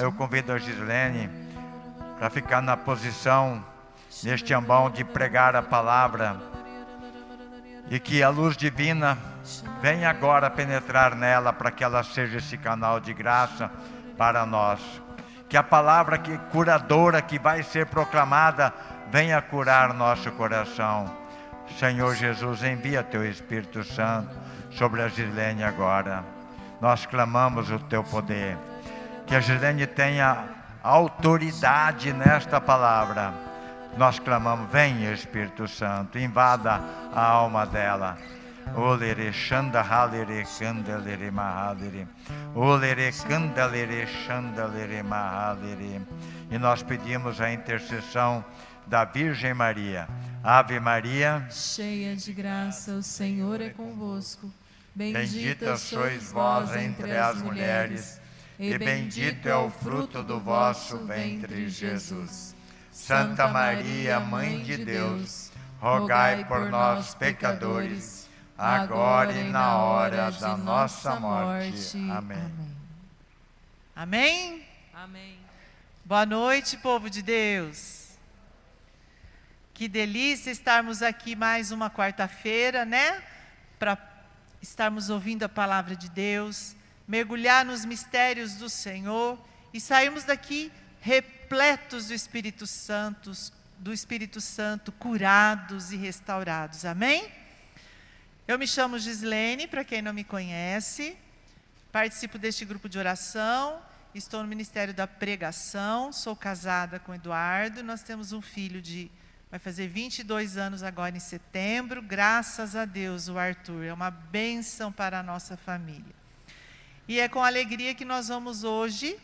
Eu convido a Gislene para ficar na posição, neste ambão, de pregar a palavra. E que a luz divina venha agora penetrar nela para que ela seja esse canal de graça para nós. Que a palavra que curadora que vai ser proclamada venha curar nosso coração. Senhor Jesus, envia teu Espírito Santo sobre a Gislene agora. Nós clamamos o teu poder. Que a Gislene tenha autoridade nesta palavra. Nós clamamos, vem Espírito Santo, invada a alma dela. Olere shanda halere mahalere. Olere shandalere mahalere. E nós pedimos a intercessão da Virgem Maria. Ave Maria, cheia de graça, o Senhor é convosco. Bendita, bendita sois vós entre as mulheres, e bendito é o fruto do vosso ventre, Jesus. Santa Maria, Mãe de Deus, rogai por nós, pecadores, agora e na hora da nossa morte. Amém. Amém? Amém. Boa noite, povo de Deus. Que delícia estarmos aqui mais uma quarta-feira, né? Para estarmos ouvindo a palavra de Deus, mergulhar nos mistérios do Senhor e sairmos daqui repletos do Espírito Santo, do Espírito Santo, curados e restaurados. Amém? Eu me chamo Gislene, para quem não me conhece, participo deste grupo de oração, estou no Ministério da Pregação, sou casada com Eduardo, nós temos um filho de vai fazer 22 anos agora em setembro, graças a Deus, o Arthur, é uma bênção para a nossa família. E é com alegria que nós vamos hoje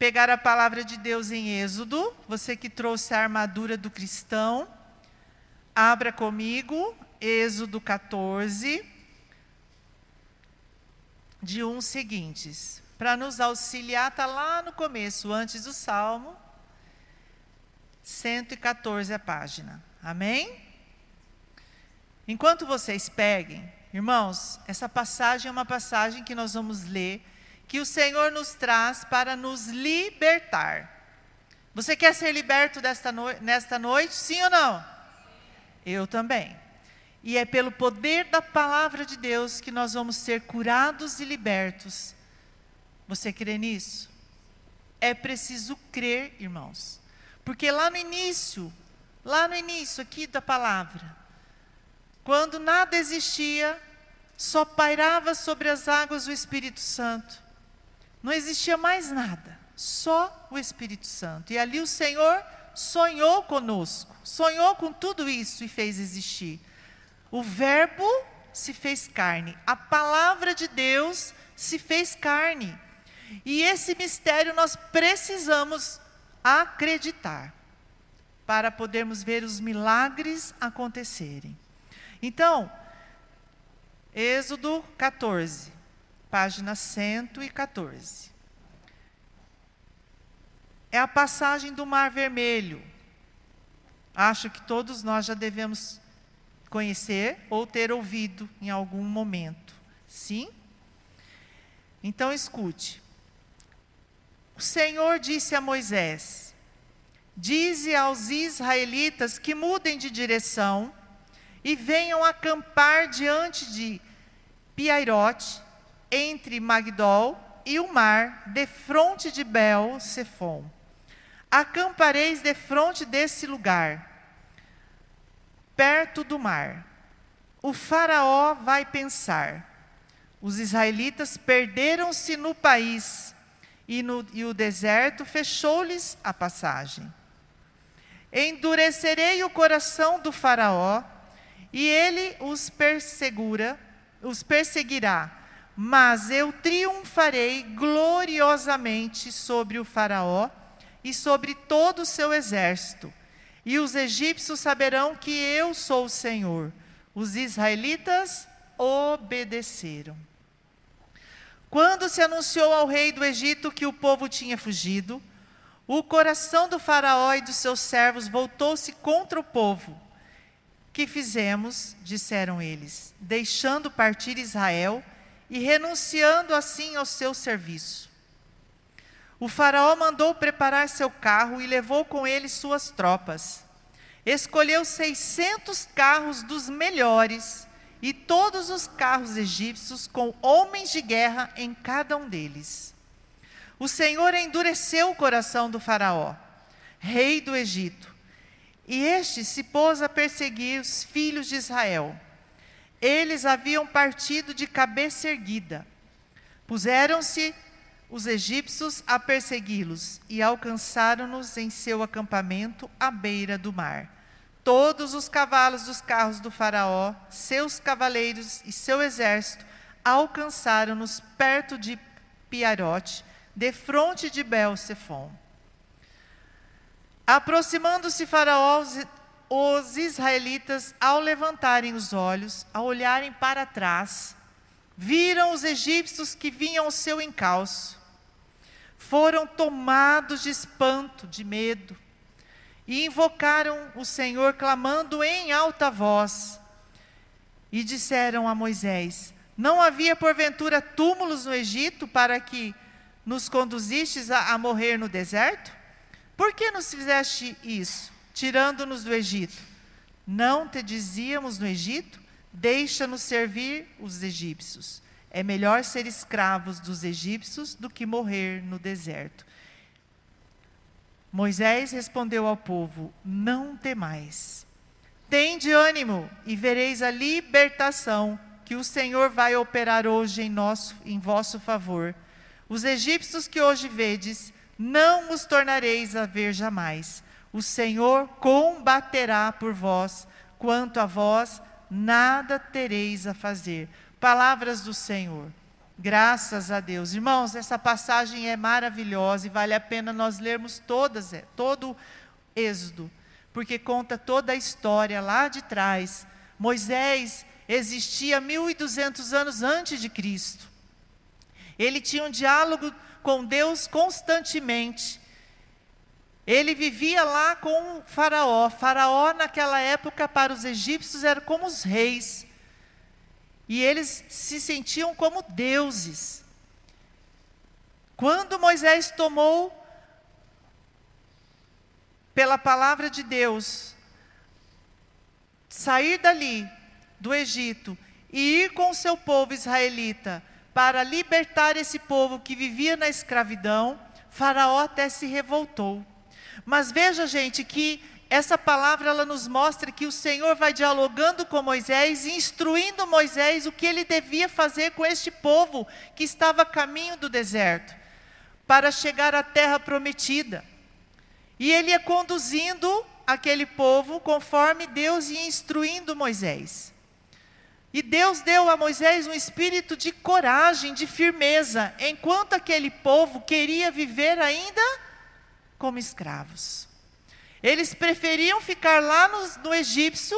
pegar a palavra de Deus em Êxodo. Você que trouxe a armadura do cristão, abra comigo, Êxodo 14, de uns seguintes. Para nos auxiliar, está lá no começo, antes do Salmo, 114 a página. Amém? Enquanto vocês peguem, irmãos, essa passagem é uma passagem que nós vamos ler que o Senhor nos traz para nos libertar. Você quer ser liberto desta no nesta noite? Sim ou não? Eu também. E é pelo poder da palavra de Deus que nós vamos ser curados e libertos. Você crê nisso? É preciso crer, irmãos. Porque lá no início, lá no início aqui da palavra, quando nada existia, só pairava sobre as águas o Espírito Santo. Não existia mais nada, só o Espírito Santo. E ali o Senhor sonhou conosco, sonhou com tudo isso e fez existir. O Verbo se fez carne, a palavra de Deus se fez carne. E esse mistério nós precisamos acreditar para podermos ver os milagres acontecerem. Então, Êxodo 14 página 114. É a passagem do Mar Vermelho. Acho que todos nós já devemos conhecer ou ter ouvido em algum momento. Sim? Então escute. O Senhor disse a Moisés: Dize aos israelitas que mudem de direção e venham acampar diante de Piairote, entre Magdol e o mar, defronte de Bel Sefon. Acampareis defronte desse lugar, perto do mar. O faraó vai pensar: os israelitas perderam-se no país e, no, e o deserto fechou-lhes a passagem. Endurecerei o coração do faraó e ele os persegura, os perseguirá mas eu triunfarei gloriosamente sobre o Faraó e sobre todo o seu exército. E os egípcios saberão que eu sou o Senhor. Os israelitas obedeceram. Quando se anunciou ao rei do Egito que o povo tinha fugido, o coração do Faraó e dos seus servos voltou-se contra o povo. Que fizemos, disseram eles, deixando partir Israel e renunciando assim ao seu serviço. O Faraó mandou preparar seu carro e levou com ele suas tropas. Escolheu 600 carros dos melhores e todos os carros egípcios com homens de guerra em cada um deles. O Senhor endureceu o coração do Faraó, rei do Egito, e este se pôs a perseguir os filhos de Israel. Eles haviam partido de cabeça erguida. Puseram-se os egípcios a persegui-los e alcançaram-nos em seu acampamento à beira do mar. Todos os cavalos dos carros do Faraó, seus cavaleiros e seu exército alcançaram-nos perto de Piarote, defronte de Bel-Sefon. Aproximando-se Faraó, os israelitas, ao levantarem os olhos, ao olharem para trás, viram os egípcios que vinham ao seu encalço. Foram tomados de espanto, de medo, e invocaram o Senhor, clamando em alta voz. E disseram a Moisés: Não havia porventura túmulos no Egito para que nos conduzistes a, a morrer no deserto? Por que nos fizeste isso, tirando-nos do Egito? Não te dizíamos no Egito? Deixa-nos servir os egípcios. É melhor ser escravos dos egípcios do que morrer no deserto. Moisés respondeu ao povo: Não temais. Tende ânimo e vereis a libertação que o Senhor vai operar hoje em, nosso, em vosso favor. Os egípcios que hoje vedes, não os tornareis a ver jamais. O Senhor combaterá por vós, quanto a vós, nada tereis a fazer. Palavras do Senhor. Graças a Deus. Irmãos, essa passagem é maravilhosa e vale a pena nós lermos todas, é, todo Êxodo, porque conta toda a história lá de trás. Moisés existia 1200 anos antes de Cristo. Ele tinha um diálogo com Deus constantemente. Ele vivia lá com o Faraó. Faraó, naquela época, para os egípcios, era como os reis. E eles se sentiam como deuses. Quando Moisés tomou, pela palavra de Deus, sair dali, do Egito, e ir com o seu povo israelita para libertar esse povo que vivia na escravidão, Faraó até se revoltou. Mas veja, gente, que essa palavra ela nos mostra que o Senhor vai dialogando com Moisés instruindo Moisés o que ele devia fazer com este povo que estava a caminho do deserto, para chegar à terra prometida. E ele ia conduzindo aquele povo conforme Deus ia instruindo Moisés. E Deus deu a Moisés um espírito de coragem, de firmeza, enquanto aquele povo queria viver ainda como escravos. Eles preferiam ficar lá no, no egípcio,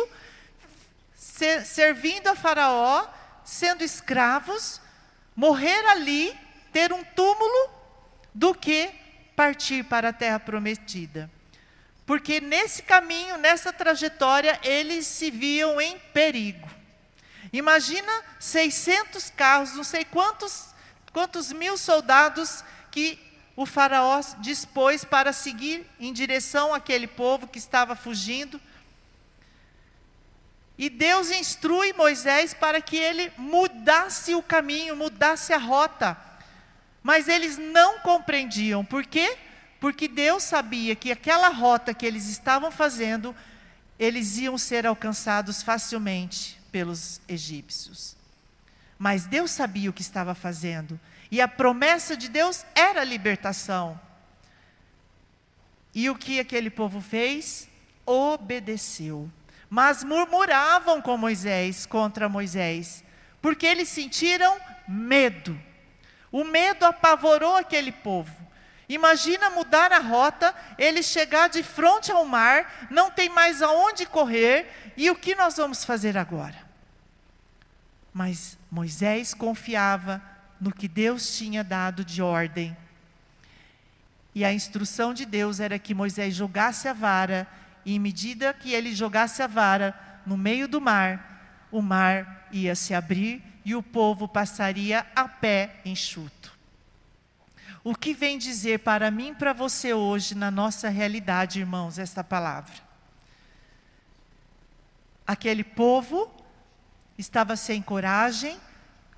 ser, servindo a Faraó, sendo escravos, morrer ali, ter um túmulo, do que partir para a terra prometida. Porque nesse caminho, nessa trajetória, eles se viam em perigo. Imagina 600 carros, não sei quantos, quantos mil soldados que o Faraó dispôs para seguir em direção àquele povo que estava fugindo. E Deus instrui Moisés para que ele mudasse o caminho, mudasse a rota. Mas eles não compreendiam. Por quê? Porque Deus sabia que aquela rota que eles estavam fazendo, eles iam ser alcançados facilmente pelos egípcios. Mas Deus sabia o que estava fazendo. E a promessa de Deus era a libertação. E o que aquele povo fez? Obedeceu. Mas murmuravam com Moisés, contra Moisés, porque eles sentiram medo. O medo apavorou aquele povo. Imagina mudar a rota, ele chegar de frente ao mar, não tem mais aonde correr, e o que nós vamos fazer agora? Mas Moisés confiava no que Deus tinha dado de ordem. E a instrução de Deus era que Moisés jogasse a vara, e em medida que ele jogasse a vara no meio do mar, o mar ia se abrir e o povo passaria a pé enxuto. O que vem dizer para mim e para você hoje, na nossa realidade, irmãos, esta palavra? Aquele povo estava sem coragem,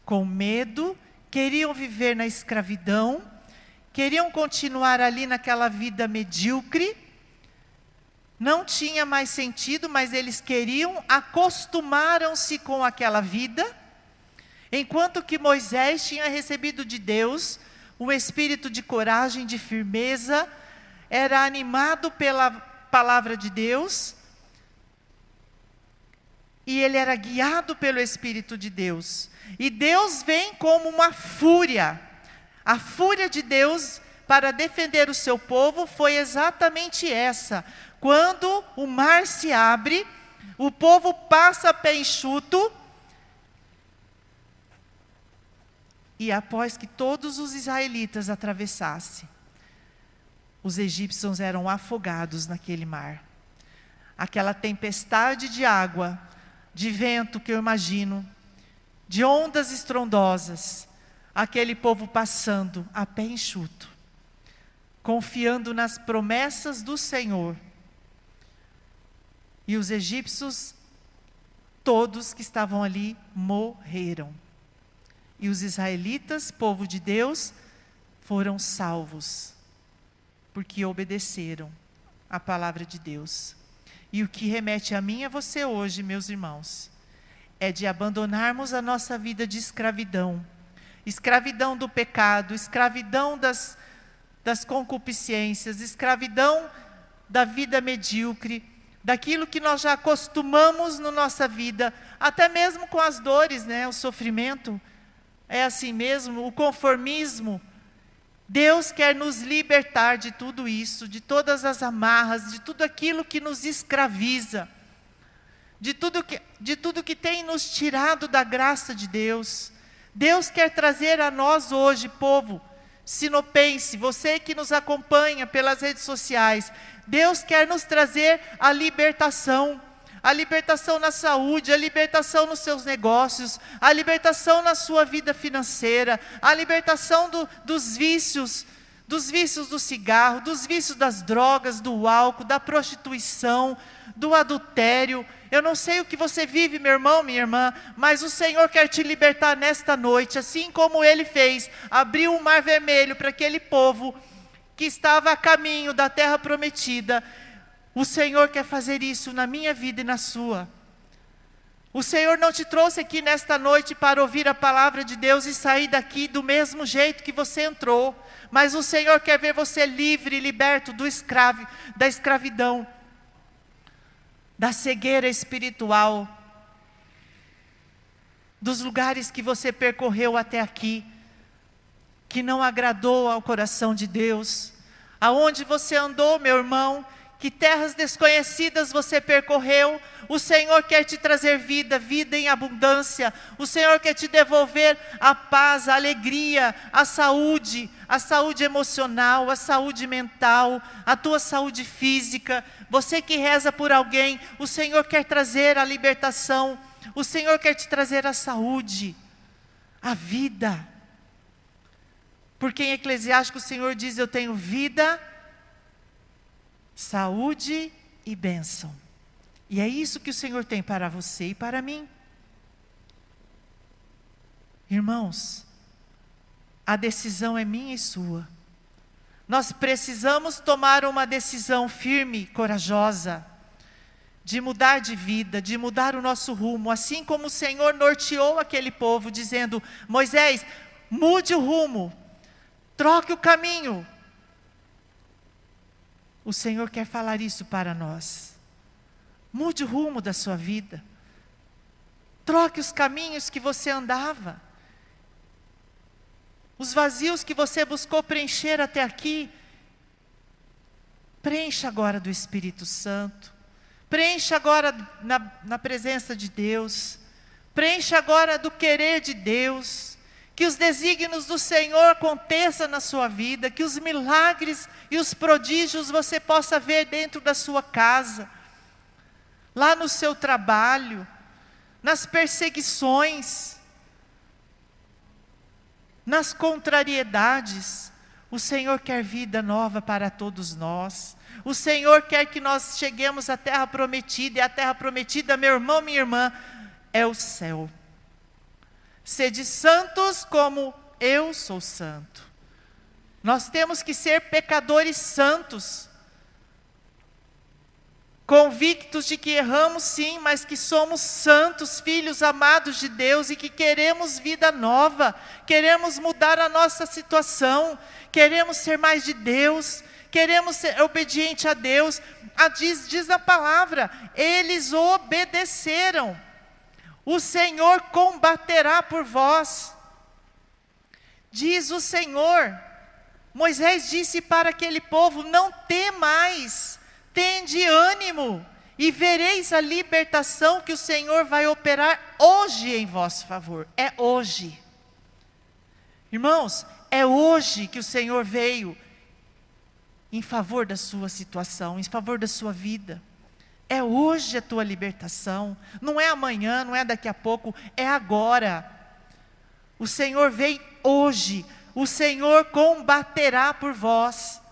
com medo, queriam viver na escravidão, queriam continuar ali naquela vida medíocre, não tinha mais sentido, mas eles queriam, acostumaram-se com aquela vida, enquanto que Moisés tinha recebido de Deus um espírito de coragem, de firmeza, era animado pela palavra de Deus, e ele era guiado pelo Espírito de Deus. E Deus vem como uma fúria. A fúria de Deus para defender o seu povo foi exatamente essa. Quando o mar se abre, o povo passa pé enxuto, e após que todos os israelitas atravessassem, os egípcios eram afogados naquele mar. Aquela tempestade de água, de vento que eu imagino, de ondas estrondosas, aquele povo passando a pé enxuto, confiando nas promessas do Senhor. E os egípcios, todos que estavam ali, morreram. E os israelitas, povo de Deus, foram salvos, porque obedeceram a palavra de Deus. E o que remete a mim e a você hoje, meus irmãos, é de abandonarmos a nossa vida de escravidão escravidão do pecado, escravidão das, das concupiscências, escravidão da vida medíocre, daquilo que nós já acostumamos na nossa vida, até mesmo com as dores, né, o sofrimento. É assim mesmo, o conformismo. Deus quer nos libertar de tudo isso, de todas as amarras, de tudo aquilo que nos escraviza de tudo que, de tudo que tem nos tirado da graça de Deus. Deus quer trazer a nós hoje, povo sinopense, você que nos acompanha pelas redes sociais, Deus quer nos trazer a libertação. A libertação na saúde, a libertação nos seus negócios, a libertação na sua vida financeira, a libertação do, dos vícios, dos vícios do cigarro, dos vícios das drogas, do álcool, da prostituição, do adultério. Eu não sei o que você vive, meu irmão, minha irmã, mas o Senhor quer te libertar nesta noite, assim como ele fez, abriu o mar vermelho para aquele povo que estava a caminho da terra prometida. O Senhor quer fazer isso na minha vida e na sua. O Senhor não te trouxe aqui nesta noite para ouvir a palavra de Deus e sair daqui do mesmo jeito que você entrou, mas o Senhor quer ver você livre, liberto do escravo, da escravidão da cegueira espiritual, dos lugares que você percorreu até aqui, que não agradou ao coração de Deus, aonde você andou, meu irmão, que terras desconhecidas você percorreu, o Senhor quer te trazer vida, vida em abundância, o Senhor quer te devolver a paz, a alegria, a saúde, a saúde emocional, a saúde mental, a tua saúde física. Você que reza por alguém, o Senhor quer trazer a libertação, o Senhor quer te trazer a saúde, a vida. Porque em Eclesiástico o Senhor diz: Eu tenho vida saúde e bênção. E é isso que o Senhor tem para você e para mim. Irmãos, a decisão é minha e sua. Nós precisamos tomar uma decisão firme, corajosa, de mudar de vida, de mudar o nosso rumo, assim como o Senhor norteou aquele povo, dizendo: Moisés, mude o rumo, troque o caminho, o Senhor quer falar isso para nós. Mude o rumo da sua vida. Troque os caminhos que você andava. Os vazios que você buscou preencher até aqui. Preencha agora do Espírito Santo. Preencha agora na, na presença de Deus. Preencha agora do querer de Deus que os desígnios do Senhor aconteçam na sua vida, que os milagres e os prodígios você possa ver dentro da sua casa, lá no seu trabalho, nas perseguições, nas contrariedades. O Senhor quer vida nova para todos nós. O Senhor quer que nós cheguemos à terra prometida, e a terra prometida, meu irmão, minha irmã, é o céu. Sede santos como eu sou santo. Nós temos que ser pecadores santos, convictos de que erramos sim, mas que somos santos, filhos amados de Deus e que queremos vida nova, queremos mudar a nossa situação, queremos ser mais de Deus, queremos ser obediente a Deus. A diz, diz a palavra, eles obedeceram. O Senhor combaterá por vós. Diz o Senhor. Moisés disse para aquele povo: Não temais, tende ânimo, e vereis a libertação que o Senhor vai operar hoje em vosso favor. É hoje. Irmãos, é hoje que o Senhor veio em favor da sua situação, em favor da sua vida. É hoje a tua libertação, não é amanhã, não é daqui a pouco, é agora. O Senhor vem hoje, o Senhor combaterá por vós.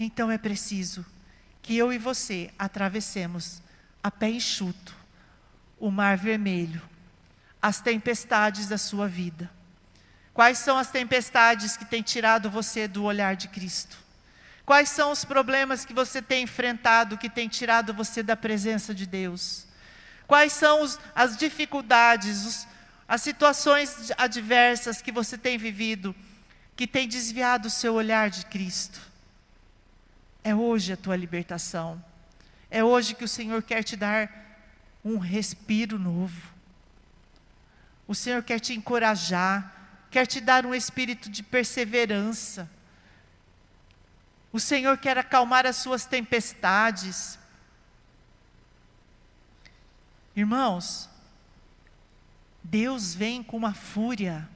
Então é preciso que eu e você atravessemos a pé enxuto o mar vermelho, as tempestades da sua vida. Quais são as tempestades que têm tirado você do olhar de Cristo? Quais são os problemas que você tem enfrentado que têm tirado você da presença de Deus? Quais são os, as dificuldades, os, as situações adversas que você tem vivido que têm desviado o seu olhar de Cristo? É hoje a tua libertação. É hoje que o Senhor quer te dar um respiro novo. O Senhor quer te encorajar, quer te dar um espírito de perseverança o Senhor quer acalmar as suas tempestades. Irmãos, Deus vem com uma fúria.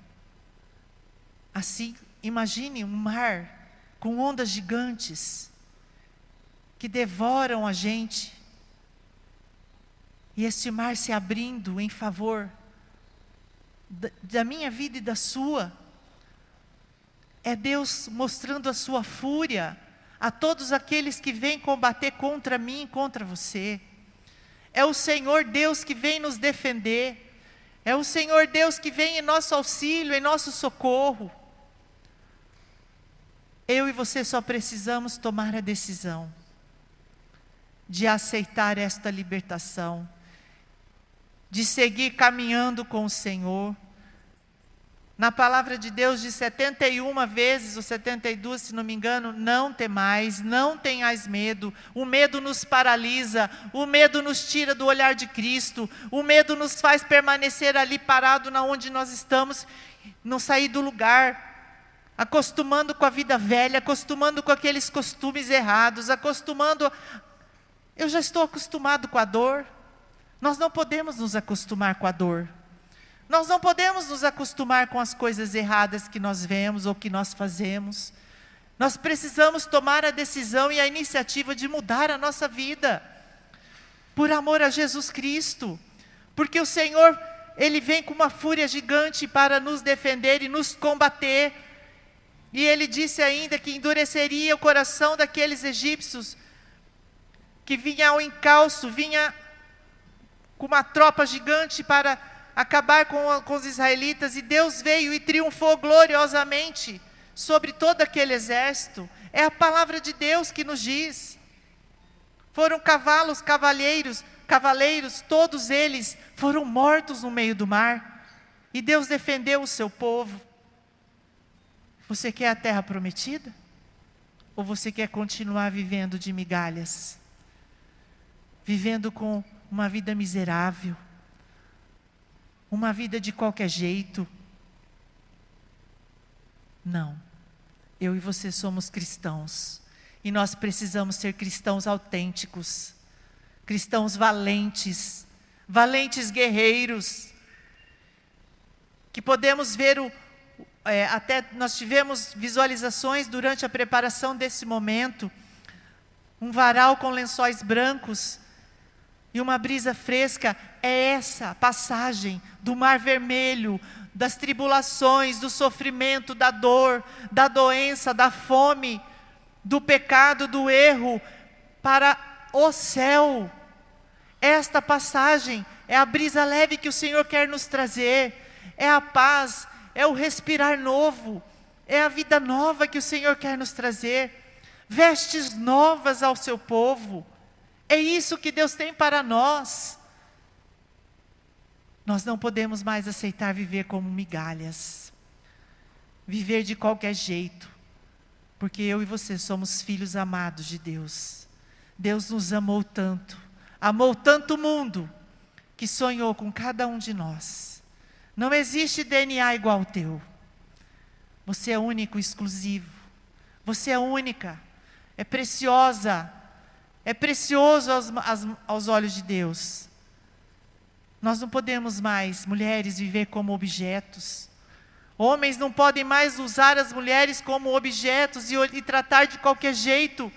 Assim, imagine um mar com ondas gigantes que devoram a gente. E este mar se abrindo em favor da, minha vida e da sua. É Deus mostrando a sua fúria a todos aqueles que vêm combater contra mim e contra você. É o Senhor Deus que vem nos defender. É o Senhor Deus que vem em nosso auxílio, em nosso socorro. Eu e você só precisamos tomar a decisão de aceitar esta libertação, de seguir caminhando com o Senhor na palavra de Deus de 71 vezes, ou 72, se não me engano, não temais, não tenhais medo. O medo nos paralisa, o medo nos tira do olhar de Cristo, o medo nos faz permanecer ali parado na onde nós estamos, não sair do lugar, acostumando com a vida velha, acostumando com aqueles costumes errados, acostumando. Eu já estou acostumado com a dor. Nós não podemos nos acostumar com a dor. Nós não podemos nos acostumar com as coisas erradas que nós vemos ou que nós fazemos. Nós precisamos tomar a decisão e a iniciativa de mudar a nossa vida, por amor a Jesus Cristo, porque o Senhor, Ele vem com uma fúria gigante para nos defender e nos combater. E Ele disse ainda que endureceria o coração daqueles egípcios, que vinha ao encalço, vinha com uma tropa gigante para acabar com, com os israelitas, e Deus veio e triunfou gloriosamente sobre todo aquele exército. É a palavra de Deus que nos diz. Foram cavalos, cavalheiros, cavaleiros, todos eles foram mortos no meio do mar. E Deus defendeu o seu povo. Você quer a terra prometida? Ou você quer continuar vivendo de migalhas? Vivendo com uma vida miserável? Uma vida de qualquer jeito. Não. Eu e você somos cristãos. E nós precisamos ser cristãos autênticos, cristãos valentes, valentes guerreiros, que podemos ver o. É, até nós tivemos visualizações durante a preparação desse momento, um varal com lençóis brancos e uma brisa fresca é essa passagem do Mar Vermelho, das tribulações, do sofrimento, da dor, da doença, da fome, do pecado, do erro, para o céu. Esta passagem é a brisa leve que o Senhor quer nos trazer, é a paz, é o respirar novo, é a vida nova que o Senhor quer nos trazer, vestes novas ao seu povo. É isso que Deus tem para nós. Nós não podemos mais aceitar viver como migalhas, viver de qualquer jeito, porque eu e você somos filhos amados de Deus. Deus nos amou tanto, amou tanto o mundo, que sonhou com cada um de nós. Não existe DNA igual ao teu. Você é único, exclusivo. Você é única. É preciosa. É precioso aos, aos, olhos de Deus. Nós não podemos mais, mulheres, viver como objetos. Homens não podem mais usar as mulheres como objetos e, e tratar de qualquer jeito,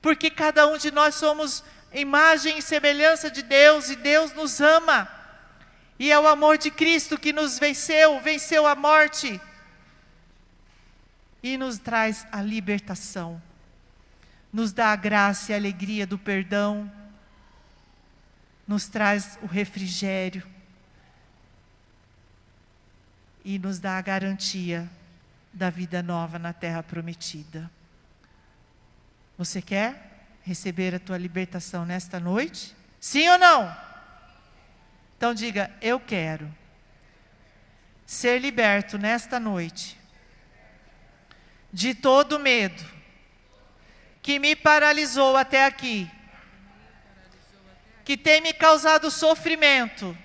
porque cada um de nós somos imagem e semelhança de Deus e Deus nos ama. E é o amor de Cristo que nos venceu, venceu a morte e nos traz a libertação. Nos dá a graça e a alegria do perdão, nos traz o refrigério e nos dá a garantia da vida nova na terra prometida. Você quer receber a tua libertação nesta noite? Sim ou não? Então diga: Eu quero ser liberto nesta noite de todo medo que me paralisou até aqui, que tem me causado sofrimento,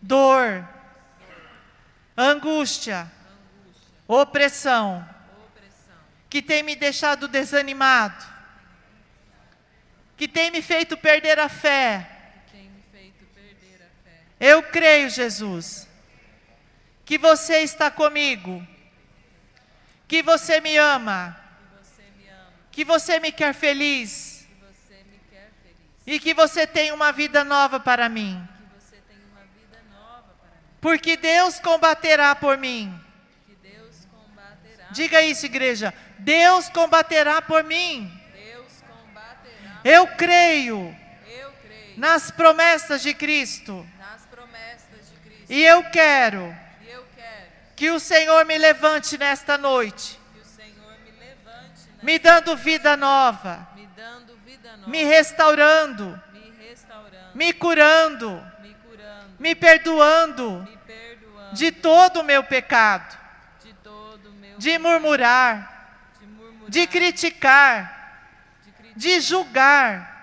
dor, angústia, opressão, que tem me deixado desanimado, que tem me feito perder a fé. Eu creio, Jesus, que você está comigo, que você me ama, que você me quer feliz, e que você tem uma vida nova para mim. Porque Deus combaterá por mim. Diga isso, igreja. Deus combaterá por mim. Eu creio nas promessas de Cristo. E eu quero que o Senhor me levante nesta noite, me dando vida nova, me restaurando, me curando, me perdoando de todo o meu pecado, de murmurar, de criticar, de julgar.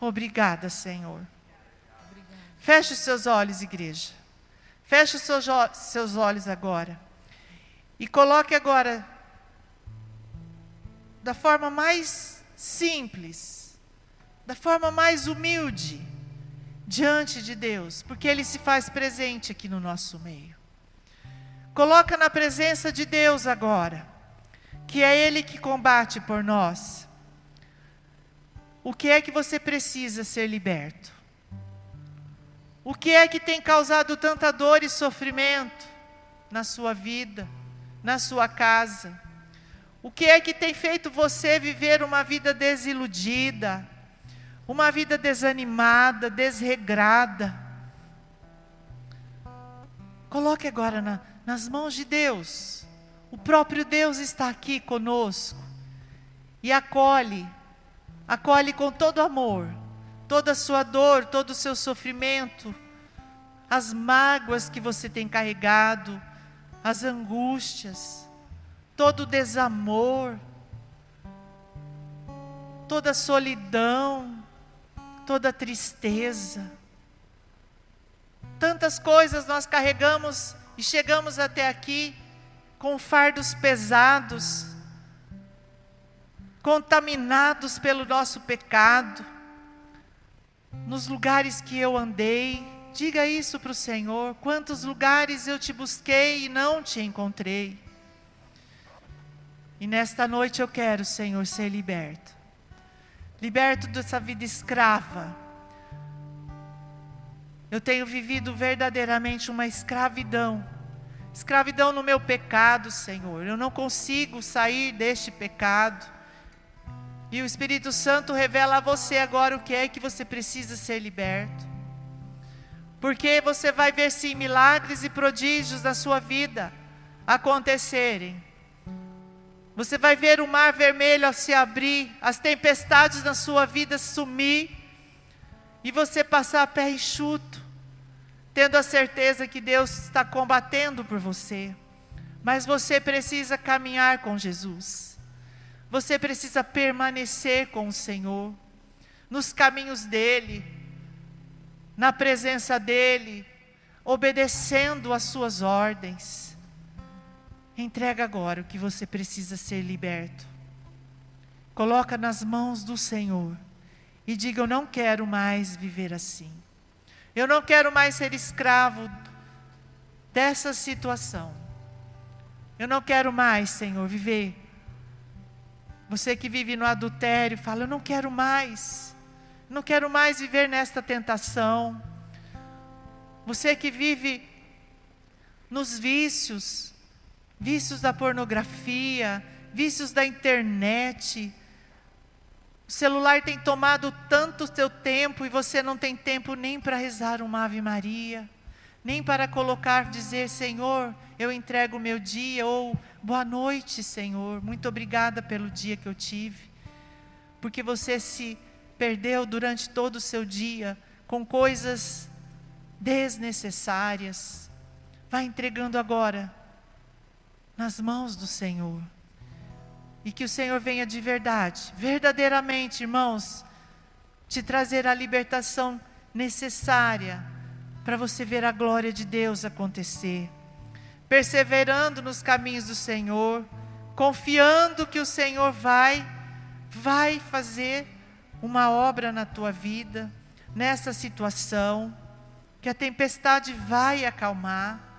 Obrigada, Senhor. Feche os seus olhos, igreja. Feche os seus, seus olhos agora. E coloque agora, da forma mais simples, da forma mais humilde, diante de Deus, porque Ele se faz presente aqui no nosso meio. Coloca na presença de Deus agora, que é Ele que combate por nós. O que é que você precisa ser liberto? O que é que tem causado tanta dor e sofrimento na sua vida, na sua casa? O que é que tem feito você viver uma vida desiludida, uma vida desanimada, desregrada? Coloque agora na, nas mãos de Deus. O próprio Deus está aqui conosco e acolhe, acolhe com todo amor toda a sua dor, todo o seu sofrimento, as mágoas que você tem carregado, as angústias, todo desamor, toda solidão, toda tristeza. Tantas coisas nós carregamos e chegamos até aqui com fardos pesados, contaminados pelo nosso pecado nos lugares que eu andei, diga isso para o Senhor: quantos lugares eu te busquei e não te encontrei. E nesta noite eu quero, Senhor, ser liberto liberto dessa vida escrava, Eu tenho vivido verdadeiramente uma escravidão. Escravidão no meu pecado, Senhor. Eu não consigo sair deste pecado. E o Espírito Santo revela a você agora o que é que você precisa ser liberto. Porque você vai ver sim milagres e prodígios na sua vida acontecerem. Você vai ver o mar vermelho se abrir, as tempestades na sua vida sumir, e você passar a pé enxuto, tendo a certeza que Deus está combatendo por você. Mas você precisa caminhar com Jesus. Você precisa permanecer com o Senhor, nos caminhos dEle, na presença dEle, obedecendo às suas ordens. Entrega agora o que você precisa ser liberto. Coloca nas mãos do Senhor e diga: Eu não quero mais viver assim. Eu não quero mais ser escravo dessa situação. Eu não quero mais, Senhor, viver. Você que vive no adultério, fala: Eu não quero mais. Não quero mais viver nesta tentação. Você que vive nos vícios, vícios da pornografia, vícios da internet. O celular tem tomado tanto seu tempo e você não tem tempo nem para rezar uma Ave Maria, nem para colocar, dizer: Senhor, eu entrego o meu dia, ou boa noite, Senhor, muito obrigada pelo dia que eu tive. Porque você se perdeu durante todo o seu dia com coisas desnecessárias. Vai entregando agora nas mãos do Senhor. E que o Senhor venha de verdade, verdadeiramente, irmãos, te trazer a libertação necessária para você ver a glória de Deus acontecer. Perseverando nos caminhos do Senhor, confiando que o Senhor vai vai fazer uma obra na tua vida, nessa situação, que a tempestade vai acalmar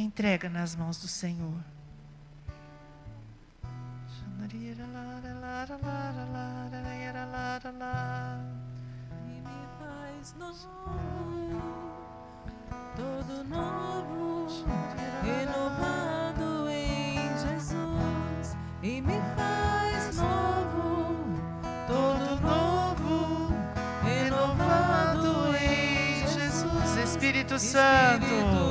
Entrega nas mãos do Senhor. E me faz novo, todo novo, renovado em Jesus. E me faz novo, todo novo, renovado em Jesus. Espírito Santo.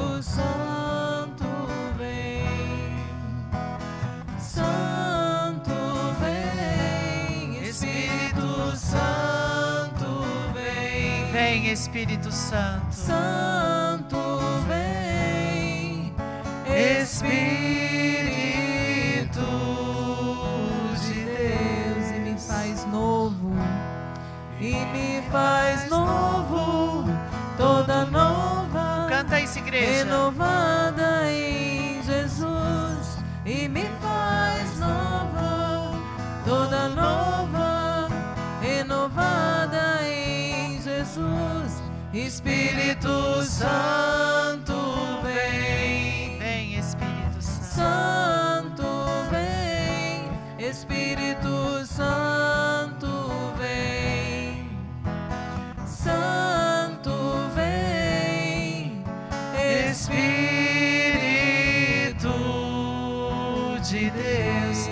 Espírito Santo. Santo vem, Espírito de Deus, e me faz novo, e me faz novo, toda nova. Canta isso, igreja. Renovada em Espírito Santo vem, vem Espírito Santo. Santo vem, Espírito Santo vem, Santo vem, Espírito de Deus.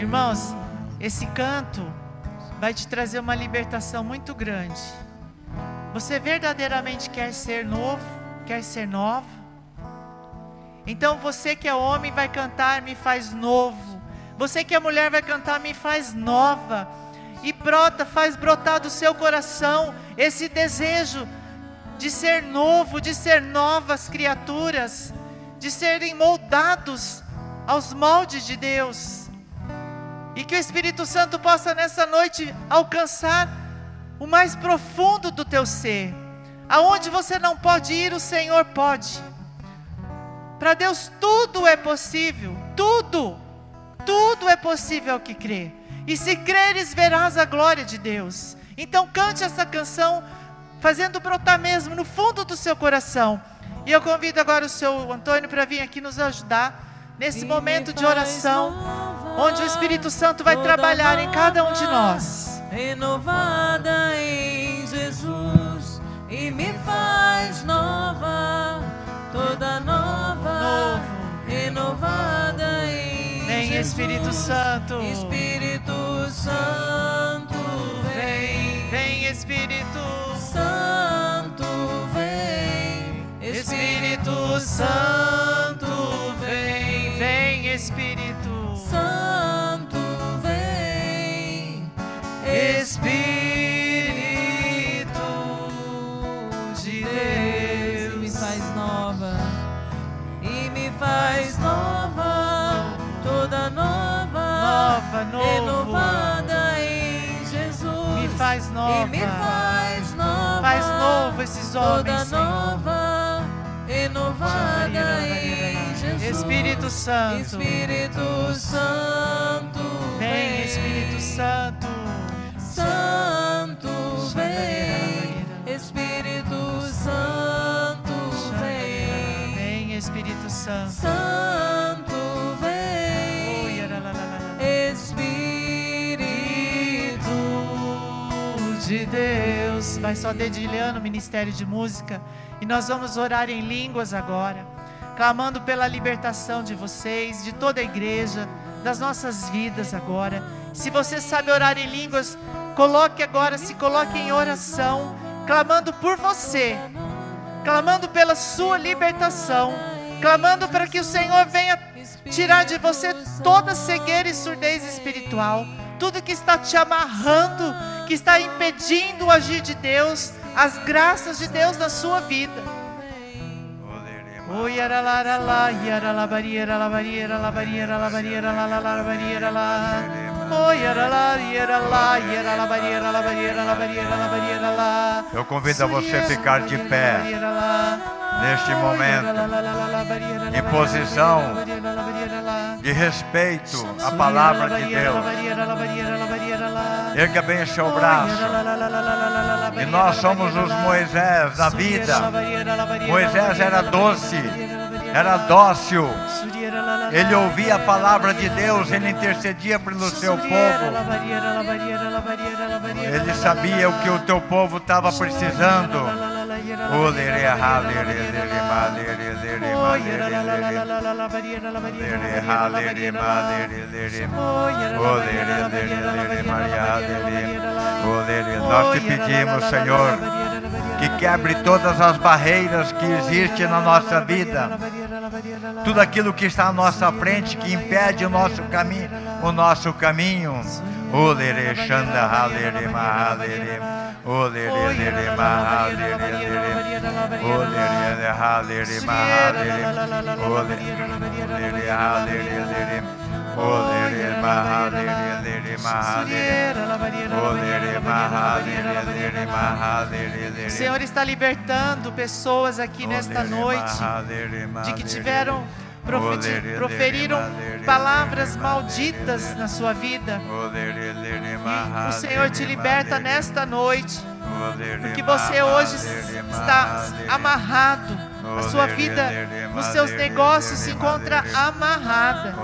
Irmãos, esse canto vai te trazer uma libertação muito grande. Você verdadeiramente quer ser novo? Quer ser nova? Então você que é homem vai cantar, me faz novo. Você que é mulher vai cantar, me faz nova. E brota, faz brotar do seu coração esse desejo de ser novo, de ser novas criaturas, de serem moldados aos moldes de Deus. E que o Espírito Santo possa nessa noite alcançar o mais profundo do teu ser. Aonde você não pode ir, o Senhor pode. Para Deus tudo é possível, tudo, tudo é possível ao que crê. E se creres, verás a glória de Deus. Então cante essa canção, fazendo brotar mesmo no fundo do seu coração. E eu convido agora o seu Antônio para vir aqui nos ajudar nesse momento de oração, onde o Espírito Santo vai trabalhar em cada um de nós renovada em Jesus e me faz nova, toda nova, renovada em Vem Jesus. Espírito Santo. Espírito Santo, vem. Vem Espírito Santo, vem. Espírito Santo, vem, vem Espírito Santo, Espírito de Deus me faz nova e me faz nova, toda nova, Nova, novo. renovada em Jesus. Me faz nova. E me faz nova. Faz novo esses toda homens, Senhor. nova, renovada em Jesus. Espírito Santo. Espírito Santo, Vem Espírito Santo. Santo vem, Espírito Santo vem, Vem Espírito Santo. Santo vem. Espírito de Deus. Vai só dedilhando o ministério de música. E nós vamos orar em línguas agora, clamando pela libertação de vocês, de toda a igreja, das nossas vidas agora. Se você sabe orar em línguas, coloque agora, se coloque em oração, clamando por você, clamando pela sua libertação, clamando para que o Senhor venha tirar de você toda cegueira e surdez espiritual, tudo que está te amarrando, que está impedindo o agir de Deus, as graças de Deus na sua vida. Oh, yaralarala, yaralabariera, labariera, labariera, labariera, lalalabariera, la. Oh, yarala, yarala, yaralabariera, labariera, labariera, labariera, la. Eu convido a você ficar de pé neste momento, em posição de respeito à palavra de Deus. Erga bem o seu braço. E nós somos os Moisés da vida. Moisés era doce, era dócil. Ele ouvia a palavra de Deus, ele intercedia pelo seu povo. Ele sabia o que o teu povo estava precisando. Nós te pedimos, Senhor, que quebre todas as barreiras que existem na nossa vida. Tudo aquilo que está à nossa frente, que impede o nosso caminho, o nosso caminho. O Senhor está libertando pessoas aqui nesta noite de que tiveram proferiram palavras malditas na sua vida. E o Senhor te liberta nesta noite, porque você hoje está amarrado. A sua vida, nos seus negócios se encontra amarrada.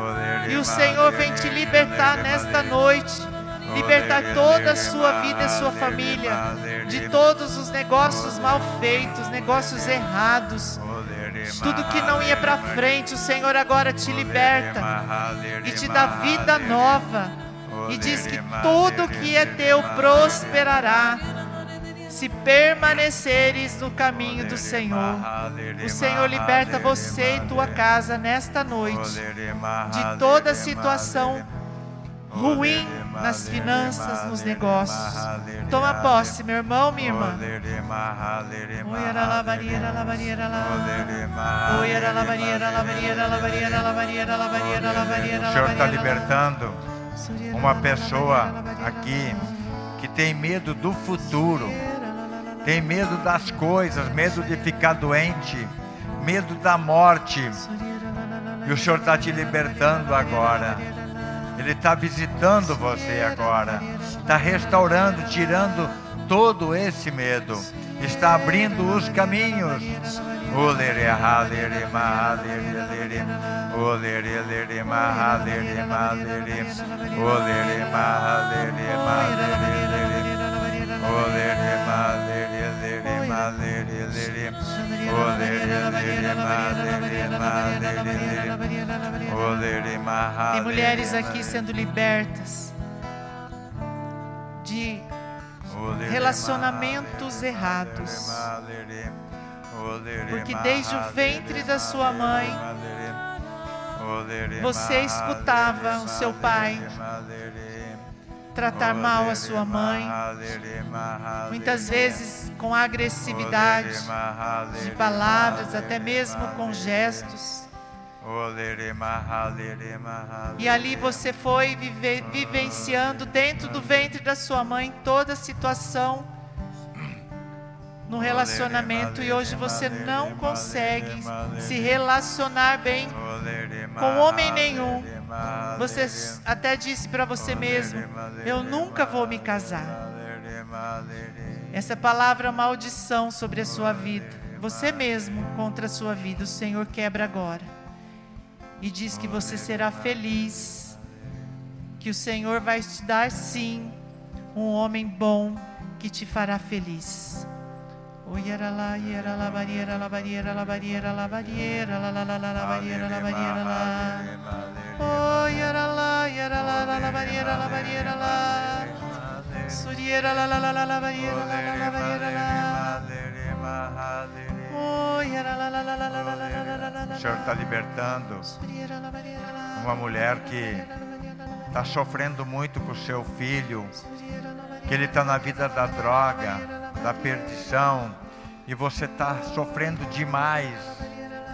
E o Senhor vem te libertar nesta noite. Libertar toda a sua vida e sua família de todos os negócios mal feitos, negócios errados, tudo que não ia para frente, o Senhor agora te liberta e te dá vida nova. E diz que tudo que é teu prosperará se permaneceres no caminho do Senhor. O Senhor liberta você e tua casa nesta noite de toda situação ruim nas finanças, nos negócios. Toma posse, meu irmão, minha irmã. O Senhor está libertando uma pessoa aqui que tem medo do futuro, tem medo das coisas, medo de ficar doente, medo da morte. E o Senhor está te libertando agora. Ele está visitando você agora. Está restaurando, tirando todo esse medo. Está abrindo os caminhos. Tem mulheres aqui sendo libertas de relacionamentos errados. Porque desde o ventre da sua mãe, você escutava o seu pai tratar mal a sua mãe, muitas vezes com agressividade, de palavras, até mesmo com gestos. E ali você foi vive, vivenciando dentro do ventre da sua mãe toda a situação no relacionamento e hoje você não consegue se relacionar bem com homem nenhum. Você até disse para você mesmo: Eu nunca vou me casar. Essa palavra maldição sobre a sua vida, você mesmo contra a sua vida, o Senhor quebra agora. E diz que você será feliz, que o Senhor vai te dar sim um homem bom que te fará feliz. Oyera la yera la bariera la bariera la bariera la bariera la la la la la bariera la bariera la Oyera la yera la la la bariera la bariera la Suriera la la la la la bariera la la la bariera la Oyera la la la la la la la la la O Senhor está libertando uma mulher que está sofrendo muito com o seu filho, que ele está na vida da droga, da perdição, e você está sofrendo demais,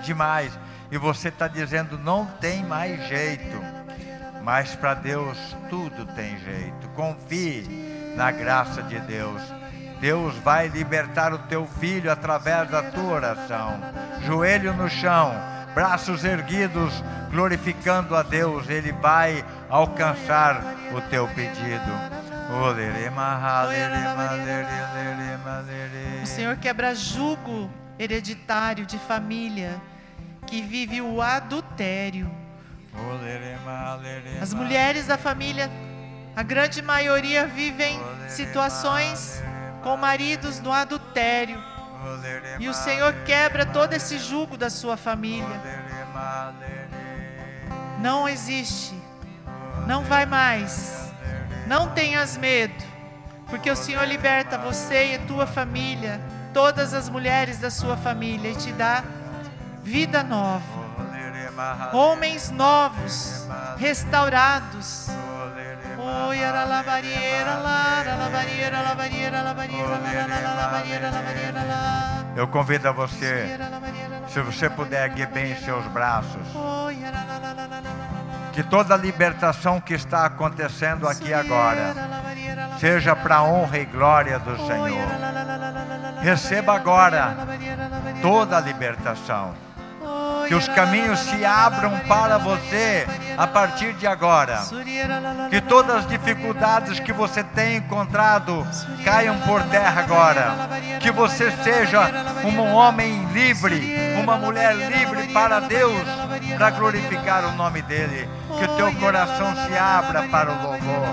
demais, e você está dizendo não tem mais jeito, mas para Deus tudo tem jeito. Confie na graça de Deus. Deus vai libertar o teu filho através da tua oração. Joelho no chão, braços erguidos, glorificando a Deus, Ele vai alcançar o teu pedido. O Senhor quebra jugo hereditário de família que vive o adultério. As mulheres da família, a grande maioria vivem situações com maridos no adultério. E o Senhor quebra todo esse jugo da sua família. Não existe. Não vai mais. Não tenhas medo, porque o Senhor liberta você e a tua família, todas as mulheres da sua família, e te dá vida nova. Homens novos, restaurados. Oi, ara la barreira, lá, la barreira, la barreira, la barreira, la barreira, la barreira, lá. Eu convido a você, se você puder erguer bem seus braços, que toda a libertação que está acontecendo aqui agora seja para a honra e glória do Senhor. Receba agora toda a libertação. Que os caminhos se abram para você a partir de agora. Que todas as dificuldades que você tem encontrado caiam por terra agora. Que você seja um homem livre, uma mulher livre para Deus, para glorificar o nome dEle. Que o teu coração se abra para o louvor.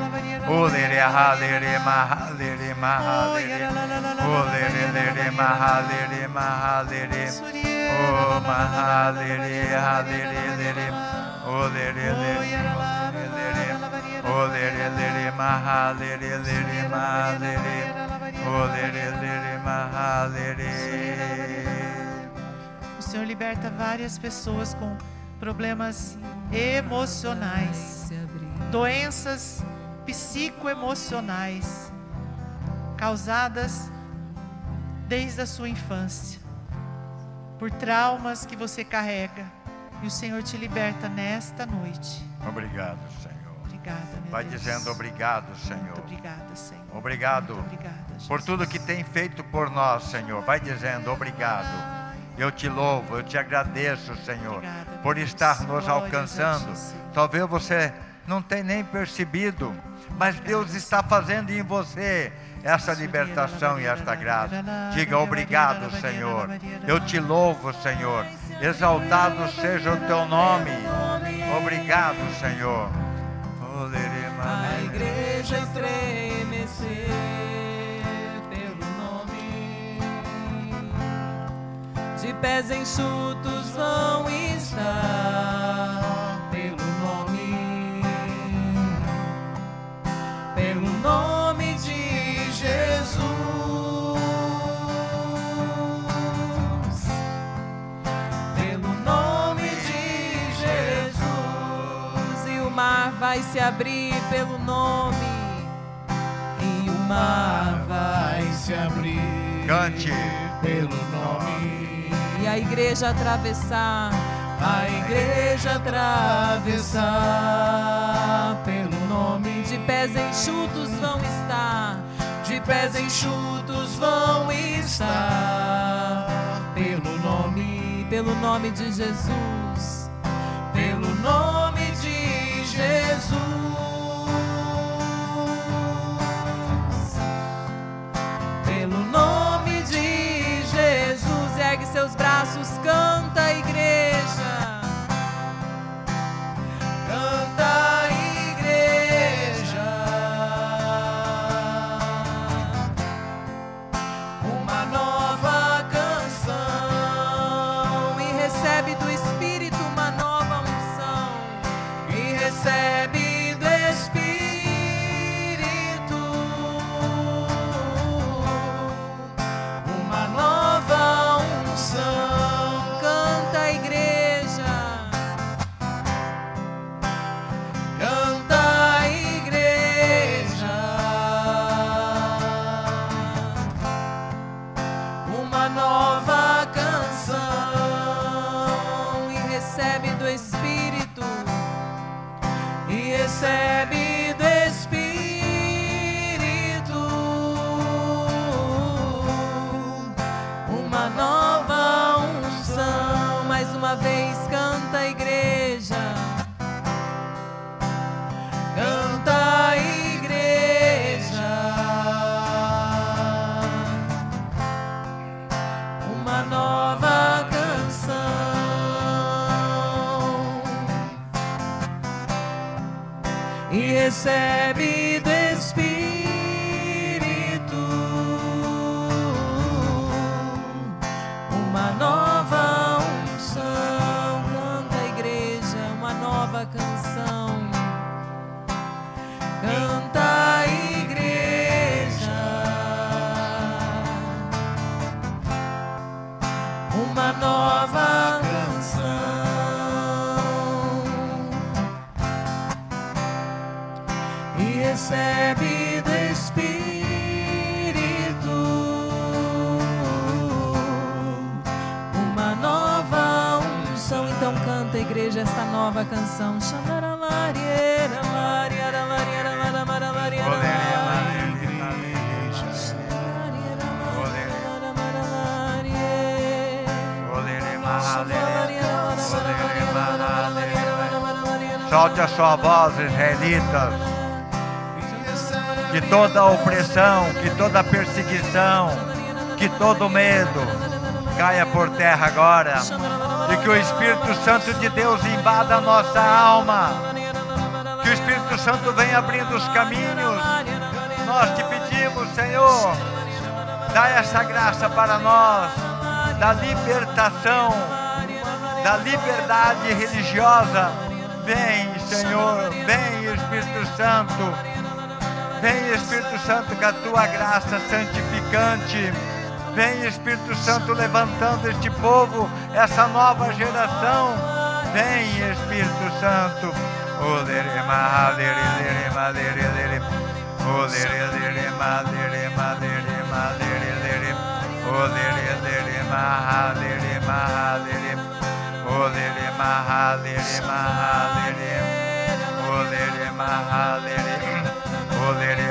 O Senhor liberta várias pessoas com problemas emocionais, doenças psicoemocionais causadas desde a sua infância, por traumas que você carrega. E o Senhor te liberta nesta noite. Obrigado, Senhor. Obrigada, meu Vai Deus. dizendo obrigado, Senhor. Muito obrigada, Senhor. Obrigado obrigada, por tudo que tem feito por nós, Senhor. Vai dizendo obrigado. Eu te louvo, eu te agradeço, Senhor, Obrigada, por estar nos alcançando. Talvez você não tenha nem percebido, mas Deus está fazendo em você essa libertação e esta graça. Diga obrigado, Senhor. Eu te louvo, Senhor. Exaltado seja o teu nome. Obrigado, Senhor. A igreja estremecer. Pés enxutos vão estar pelo nome, pelo nome de Jesus. Pelo nome de Jesus e o mar vai se abrir pelo nome e o mar vai se abrir Cante. pelo nome. A igreja atravessar A igreja atravessar pelo nome de pés enxutos vão estar de pés enxutos vão estar pelo nome, pelo nome de Jesus pelo nome de Jesus. Seus braços canta recebe igreja esta nova canção Solte a sua voz, israelitas. Que toda opressão, que toda perseguição, que todo medo caia por terra agora. Que o Espírito Santo de Deus invada a nossa alma. Que o Espírito Santo venha abrindo os caminhos. Nós te pedimos, Senhor, dá essa graça para nós, da libertação, da liberdade religiosa. Vem, Senhor, vem, Espírito Santo. Vem, Espírito Santo, com a tua graça santificante. Vem, Espírito Santo, levantando este povo, essa nova geração. Vem, Espírito Santo. Olerema,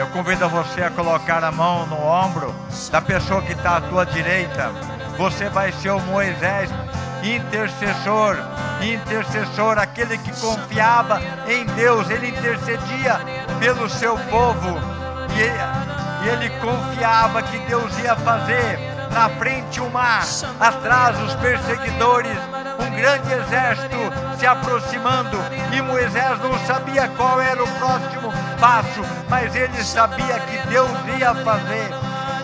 Eu convido você a colocar a mão no ombro da pessoa que está à tua direita. Você vai ser o Moisés, intercessor, intercessor, aquele que confiava em Deus, ele intercedia pelo seu povo e ele, e ele confiava que Deus ia fazer na frente o mar, atrás os perseguidores, um grande exército se aproximando. E Moisés não sabia qual era o próximo passo, mas ele sabia que Deus ia fazer.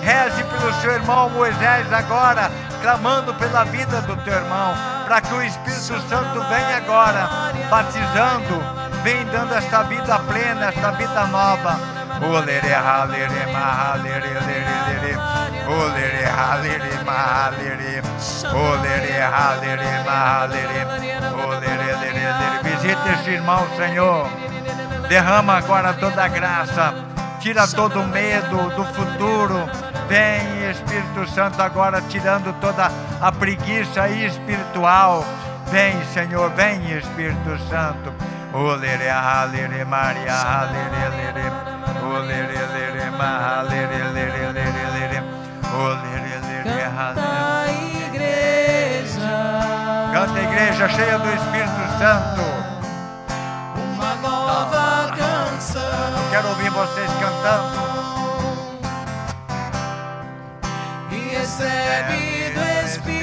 Reze pelo seu irmão Moisés agora, clamando pela vida do teu irmão, para que o Espírito Santo venha agora, batizando, vem dando esta vida plena, esta vida nova. Olere, halere, mahalere, lere, lere. Olere, halere, mahalere. Olere, halere, mahalere. Olere, lere, lere. Visita este irmão, Senhor. Derrama agora toda a graça. Tira todo o medo do futuro. Vem, Espírito Santo, agora tirando toda a preguiça espiritual. Vem, Senhor, vem, Espírito Santo. Olere, halere, Maria, halere, lere. Olere, lere, mahalere, lere, lere, lere. Olere, lere, Canta igreja. Canta, igreja cheia do Espírito Santo. Quero ouvir vocês cantando. E recebe do Espírito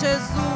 Jesus.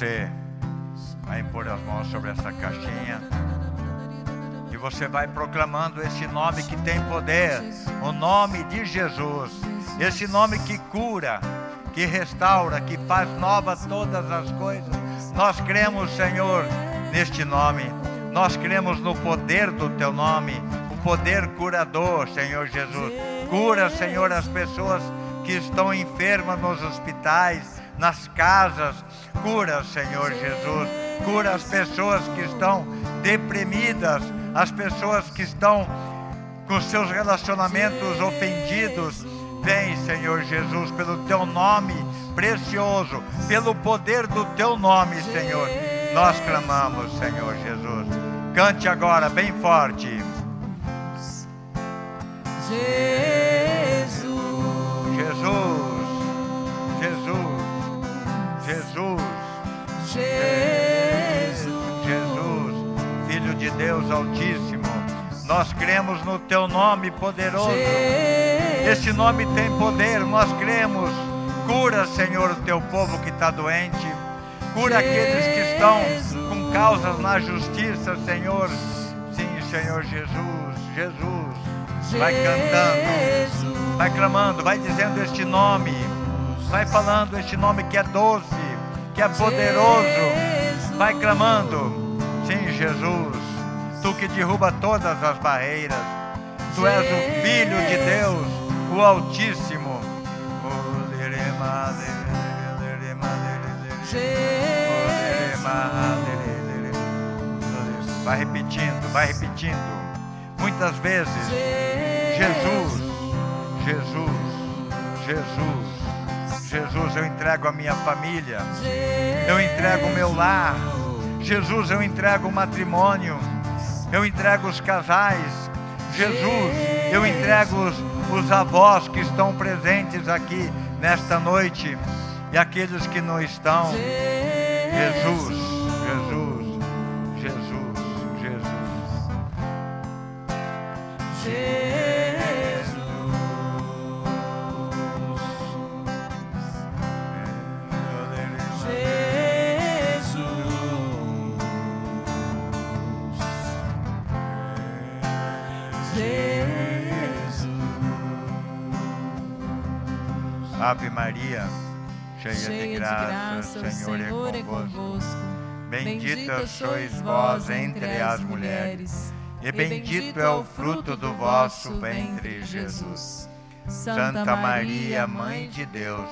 Você a impor as mãos sobre essa caixinha. E você vai proclamando esse nome que tem poder, o nome de Jesus. Esse nome que cura, que restaura, que faz novas todas as coisas. Nós cremos, Senhor, neste nome. Nós cremos no poder do teu nome, o poder curador, Senhor Jesus. Cura, Senhor, as pessoas que estão enfermas nos hospitais, nas casas. Cura, Senhor Jesus. Cura as pessoas que estão deprimidas, as pessoas que estão com seus relacionamentos ofendidos. Vem, Senhor Jesus, pelo teu nome precioso, pelo poder do teu nome, Senhor. Nós clamamos, Senhor Jesus. Cante agora bem forte. Jesus. Altíssimo. Nós cremos no Teu nome poderoso. Esse nome tem poder, nós cremos. Cura, Senhor, o Teu povo que está doente. Cura aqueles que estão com causas na justiça, Senhor. Sim, Senhor Jesus, Jesus. Vai cantando, vai clamando, vai dizendo este nome. Vai falando este nome que é doce, que é poderoso. Vai clamando. Sim, Jesus. Tu que derruba todas as barreiras. Tu és o Filho de Deus, o Altíssimo. Vai repetindo, vai repetindo. Muitas vezes, Jesus, Jesus, Jesus, Jesus, eu entrego a minha família, eu entrego o meu lar. Jesus, eu entrego o matrimônio, eu entrego os casais. Jesus, eu entrego os, os avós que estão presentes aqui nesta noite e aqueles que não estão. Jesus, Jesus, Jesus, Jesus. Ave Maria, cheia, de graça, o Senhor, é convosco. Bendita sois vós entre as mulheres, e bendito é o fruto do vosso ventre, Jesus. Santa Maria, Mãe de Deus,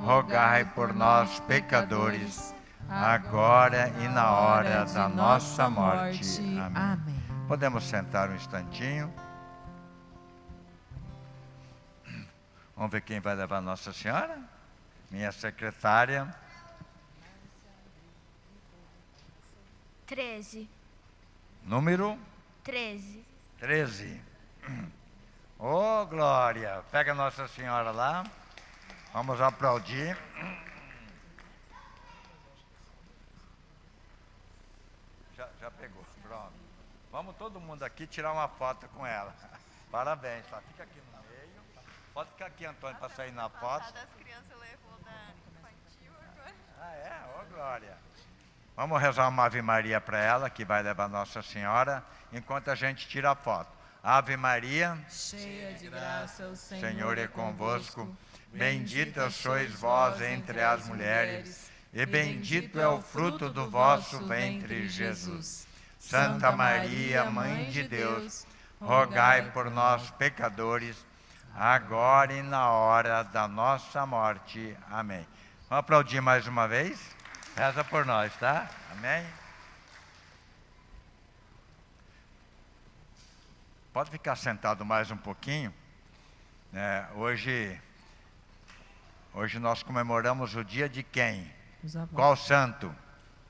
rogai por nós, pecadores, agora e na hora da nossa morte. Amém. Podemos sentar um instantinho. Vamos ver quem vai levar Nossa Senhora? Minha secretária. 13. Número? 13. 13. Ô, oh, Glória! Pega Nossa Senhora lá. Vamos aplaudir. Já, já pegou, pronto. Vamos todo mundo aqui tirar uma foto com ela. Parabéns, tá? Fica aqui. Pode ficar aqui, Antônio, para sair na foto. das crianças levou da infantil agora. Ah, é? Ô, Glória. Vamos rezar uma Ave Maria para ela, que vai levar Nossa Senhora, enquanto a gente tira a foto. Ave Maria, cheia de graça, o Senhor, Senhor é convosco. Bendita sois vós entre as mulheres, e bendito é o fruto do vosso ventre, Jesus. Santa Maria, Mãe de Deus, rogai por nós, pecadores, agora e na hora da nossa morte. Amém. Vamos aplaudir mais uma vez? Reza por nós, tá? Amém? Pode ficar sentado mais um pouquinho. É, hoje, hoje nós comemoramos o dia de quem? Qual santo?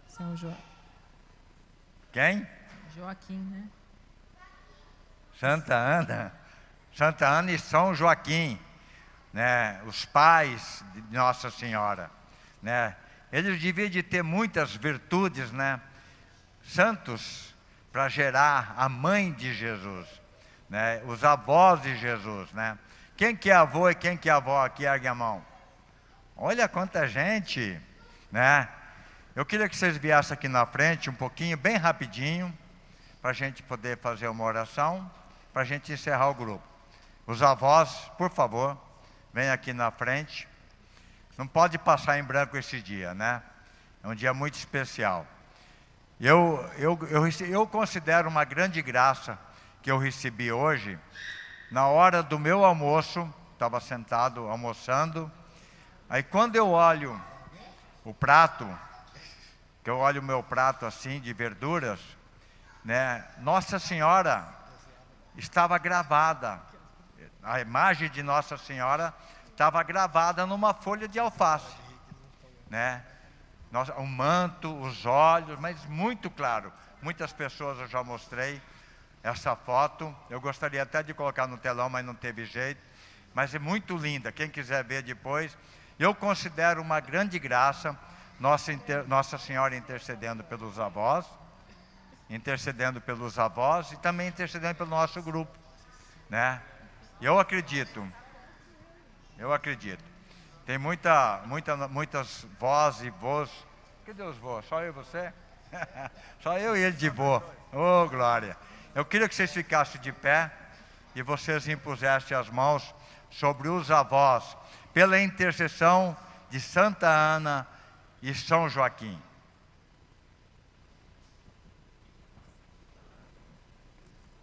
São jo... Quem? Joaquim, né? Santa Ana. Santa Ana e São Joaquim, né? Os pais de Nossa Senhora, né? Eles deviam de ter muitas virtudes, né? Santos para gerar a mãe de Jesus, né? Os avós de Jesus, né? Quem que é avô e quem que é avó aqui, ergue a mão. Olha quanta gente, né? Eu queria que vocês viessem aqui na frente um pouquinho, bem rapidinho, para a gente poder fazer uma oração, para a gente encerrar o grupo. Os avós, por favor, venham aqui na frente. Não pode passar em branco esse dia, né? É um dia muito especial. Eu, eu, eu, eu considero uma grande graça que eu recebi hoje. Na hora do meu almoço, estava sentado almoçando. Aí quando eu olho o prato, que eu olho o meu prato assim de verduras, né? Nossa Senhora estava gravada. A imagem de Nossa Senhora estava gravada numa folha de alface, né? O manto, os olhos, mas muito claro. Muitas pessoas eu já mostrei essa foto. Eu gostaria até de colocar no telão, mas não teve jeito. Mas é muito linda. Quem quiser ver depois, eu considero uma grande graça Nossa, Nossa Senhora intercedendo pelos avós. intercedendo pelos avós e também intercedendo pelo nosso grupo, né? Eu acredito, eu acredito. Tem muita, muita, muitas vós e vós. Cadê os vós? Só eu e você? Só eu e ele de vô. Oh, glória. Eu queria que vocês ficassem de pé e vocês impusessem as mãos sobre os avós, pela intercessão de Santa Ana e São Joaquim.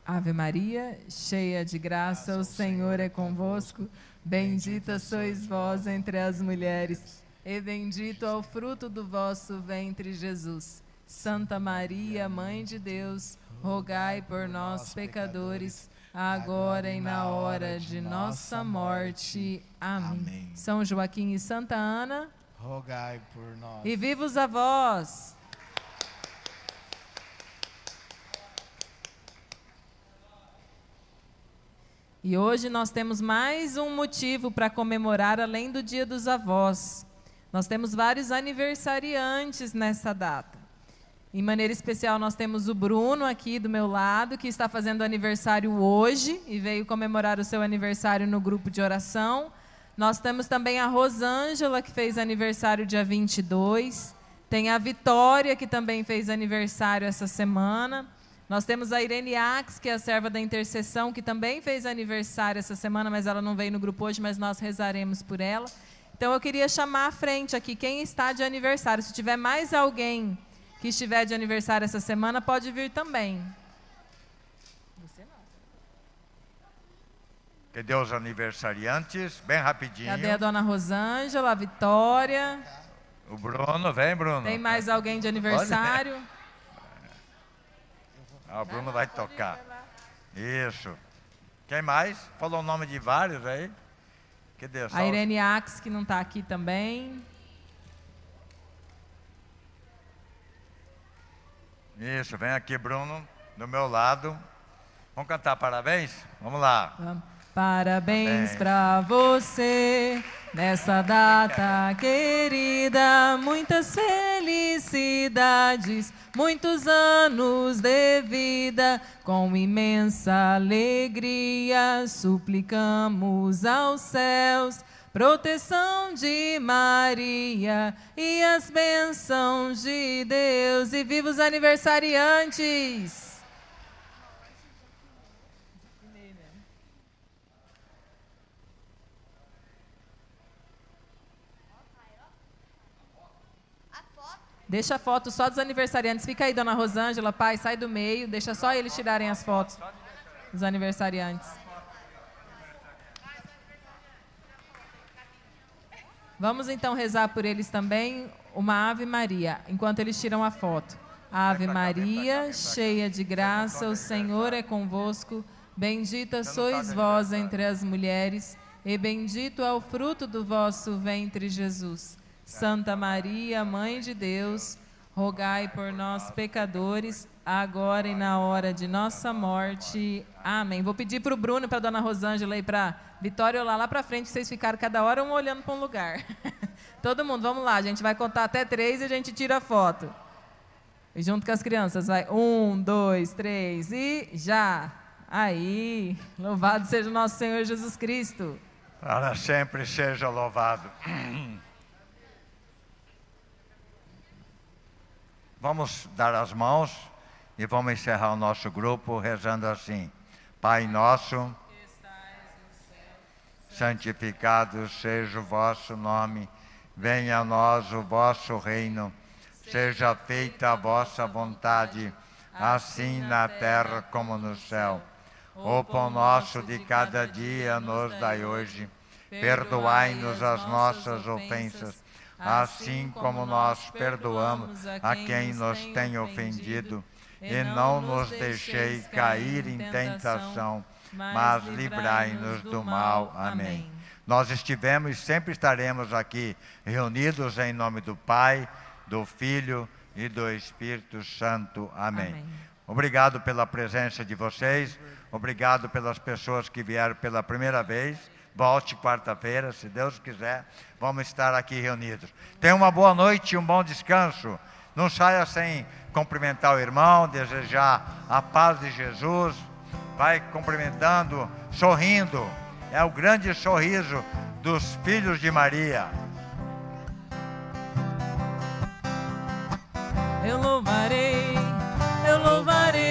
Ave Maria, cheia de graça, o Senhor é convosco. Bendita sois vós entre as mulheres, e bendito é o fruto do vosso ventre, Jesus. Santa Maria, Mãe de Deus, rogai por nós, pecadores, agora e na hora de nossa morte. Amém. São Joaquim e Santa Ana, rogai por nós. E vivos a vós! E hoje nós temos mais um motivo para comemorar além do Dia dos Avós. Nós temos vários aniversariantes nessa data. Em maneira especial, nós temos o Bruno aqui do meu lado, que está fazendo aniversário hoje e veio comemorar o seu aniversário no grupo de oração. Nós temos também a Rosângela, que fez aniversário dia 22. Tem a Vitória, que também fez aniversário essa semana. Nós temos a Irene Ax, que é a serva da intercessão, que também fez aniversário essa semana, mas ela não veio no grupo hoje, mas nós rezaremos por ela. Então eu queria chamar à frente aqui quem está de aniversário. Se tiver mais alguém que estiver de aniversário essa semana, pode vir também. Você não. Cadê os aniversariantes? Bem rapidinho. Cadê a dona Rosângela, a Vitória? O Bruno, vem Bruno. Tem mais alguém de aniversário? Ah, o Bruno vai tocar. Isso. Quem mais? Falou o nome de vários aí. Que Deus. A Irene Ax, que não está aqui também. Isso, vem aqui, Bruno, do meu lado. Vamos cantar parabéns? Vamos lá. Vamos. Parabéns para você nessa data querida, muitas felicidades, muitos anos de vida, com imensa alegria suplicamos aos céus proteção de Maria e as bênçãos de Deus e vivos aniversariantes. Deixa a foto só dos aniversariantes. Fica aí, dona Rosângela, pai, sai do meio. Deixa só eles tirarem as fotos dos aniversariantes. Vamos então rezar por eles também uma Ave Maria, enquanto eles tiram a foto. Ave Maria, cheia de graça, o Senhor é convosco. Bendita sois vós entre as mulheres, e bendito é o fruto do vosso ventre, Jesus. Santa Maria, Mãe de Deus, rogai por nós, pecadores, agora e na hora de nossa morte. Amém. Vou pedir para o Bruno, para a dona Rosângela e para Vitória olhar lá para frente, vocês ficaram cada hora um olhando para um lugar. Todo mundo, vamos lá, a gente vai contar até três e a gente tira a foto. E junto com as crianças, vai um, dois, três e já. Aí, louvado seja o nosso Senhor Jesus Cristo. Para sempre seja louvado. Vamos dar as mãos e vamos encerrar o nosso grupo rezando assim: Pai nosso, santificado seja o vosso nome, venha a nós o vosso reino, seja feita a vossa vontade, assim na terra como no céu. O pão nosso de cada dia nos dai hoje, perdoai-nos as nossas ofensas assim como nós perdoamos a quem nos tem ofendido. E não nos deixei cair em tentação, mas livrai-nos do mal. Amém. Nós estivemos e sempre estaremos aqui reunidos em nome do Pai, do Filho e do Espírito Santo. Amém. Amém. Obrigado pela presença de vocês, obrigado pelas pessoas que vieram pela primeira vez. Volte quarta-feira, se Deus quiser, vamos estar aqui reunidos. Tenha uma boa noite e um bom descanso. Não saia sem cumprimentar o irmão, desejar a paz de Jesus. Vai cumprimentando, sorrindo. É o grande sorriso dos filhos de Maria. Eu louvarei, eu louvarei,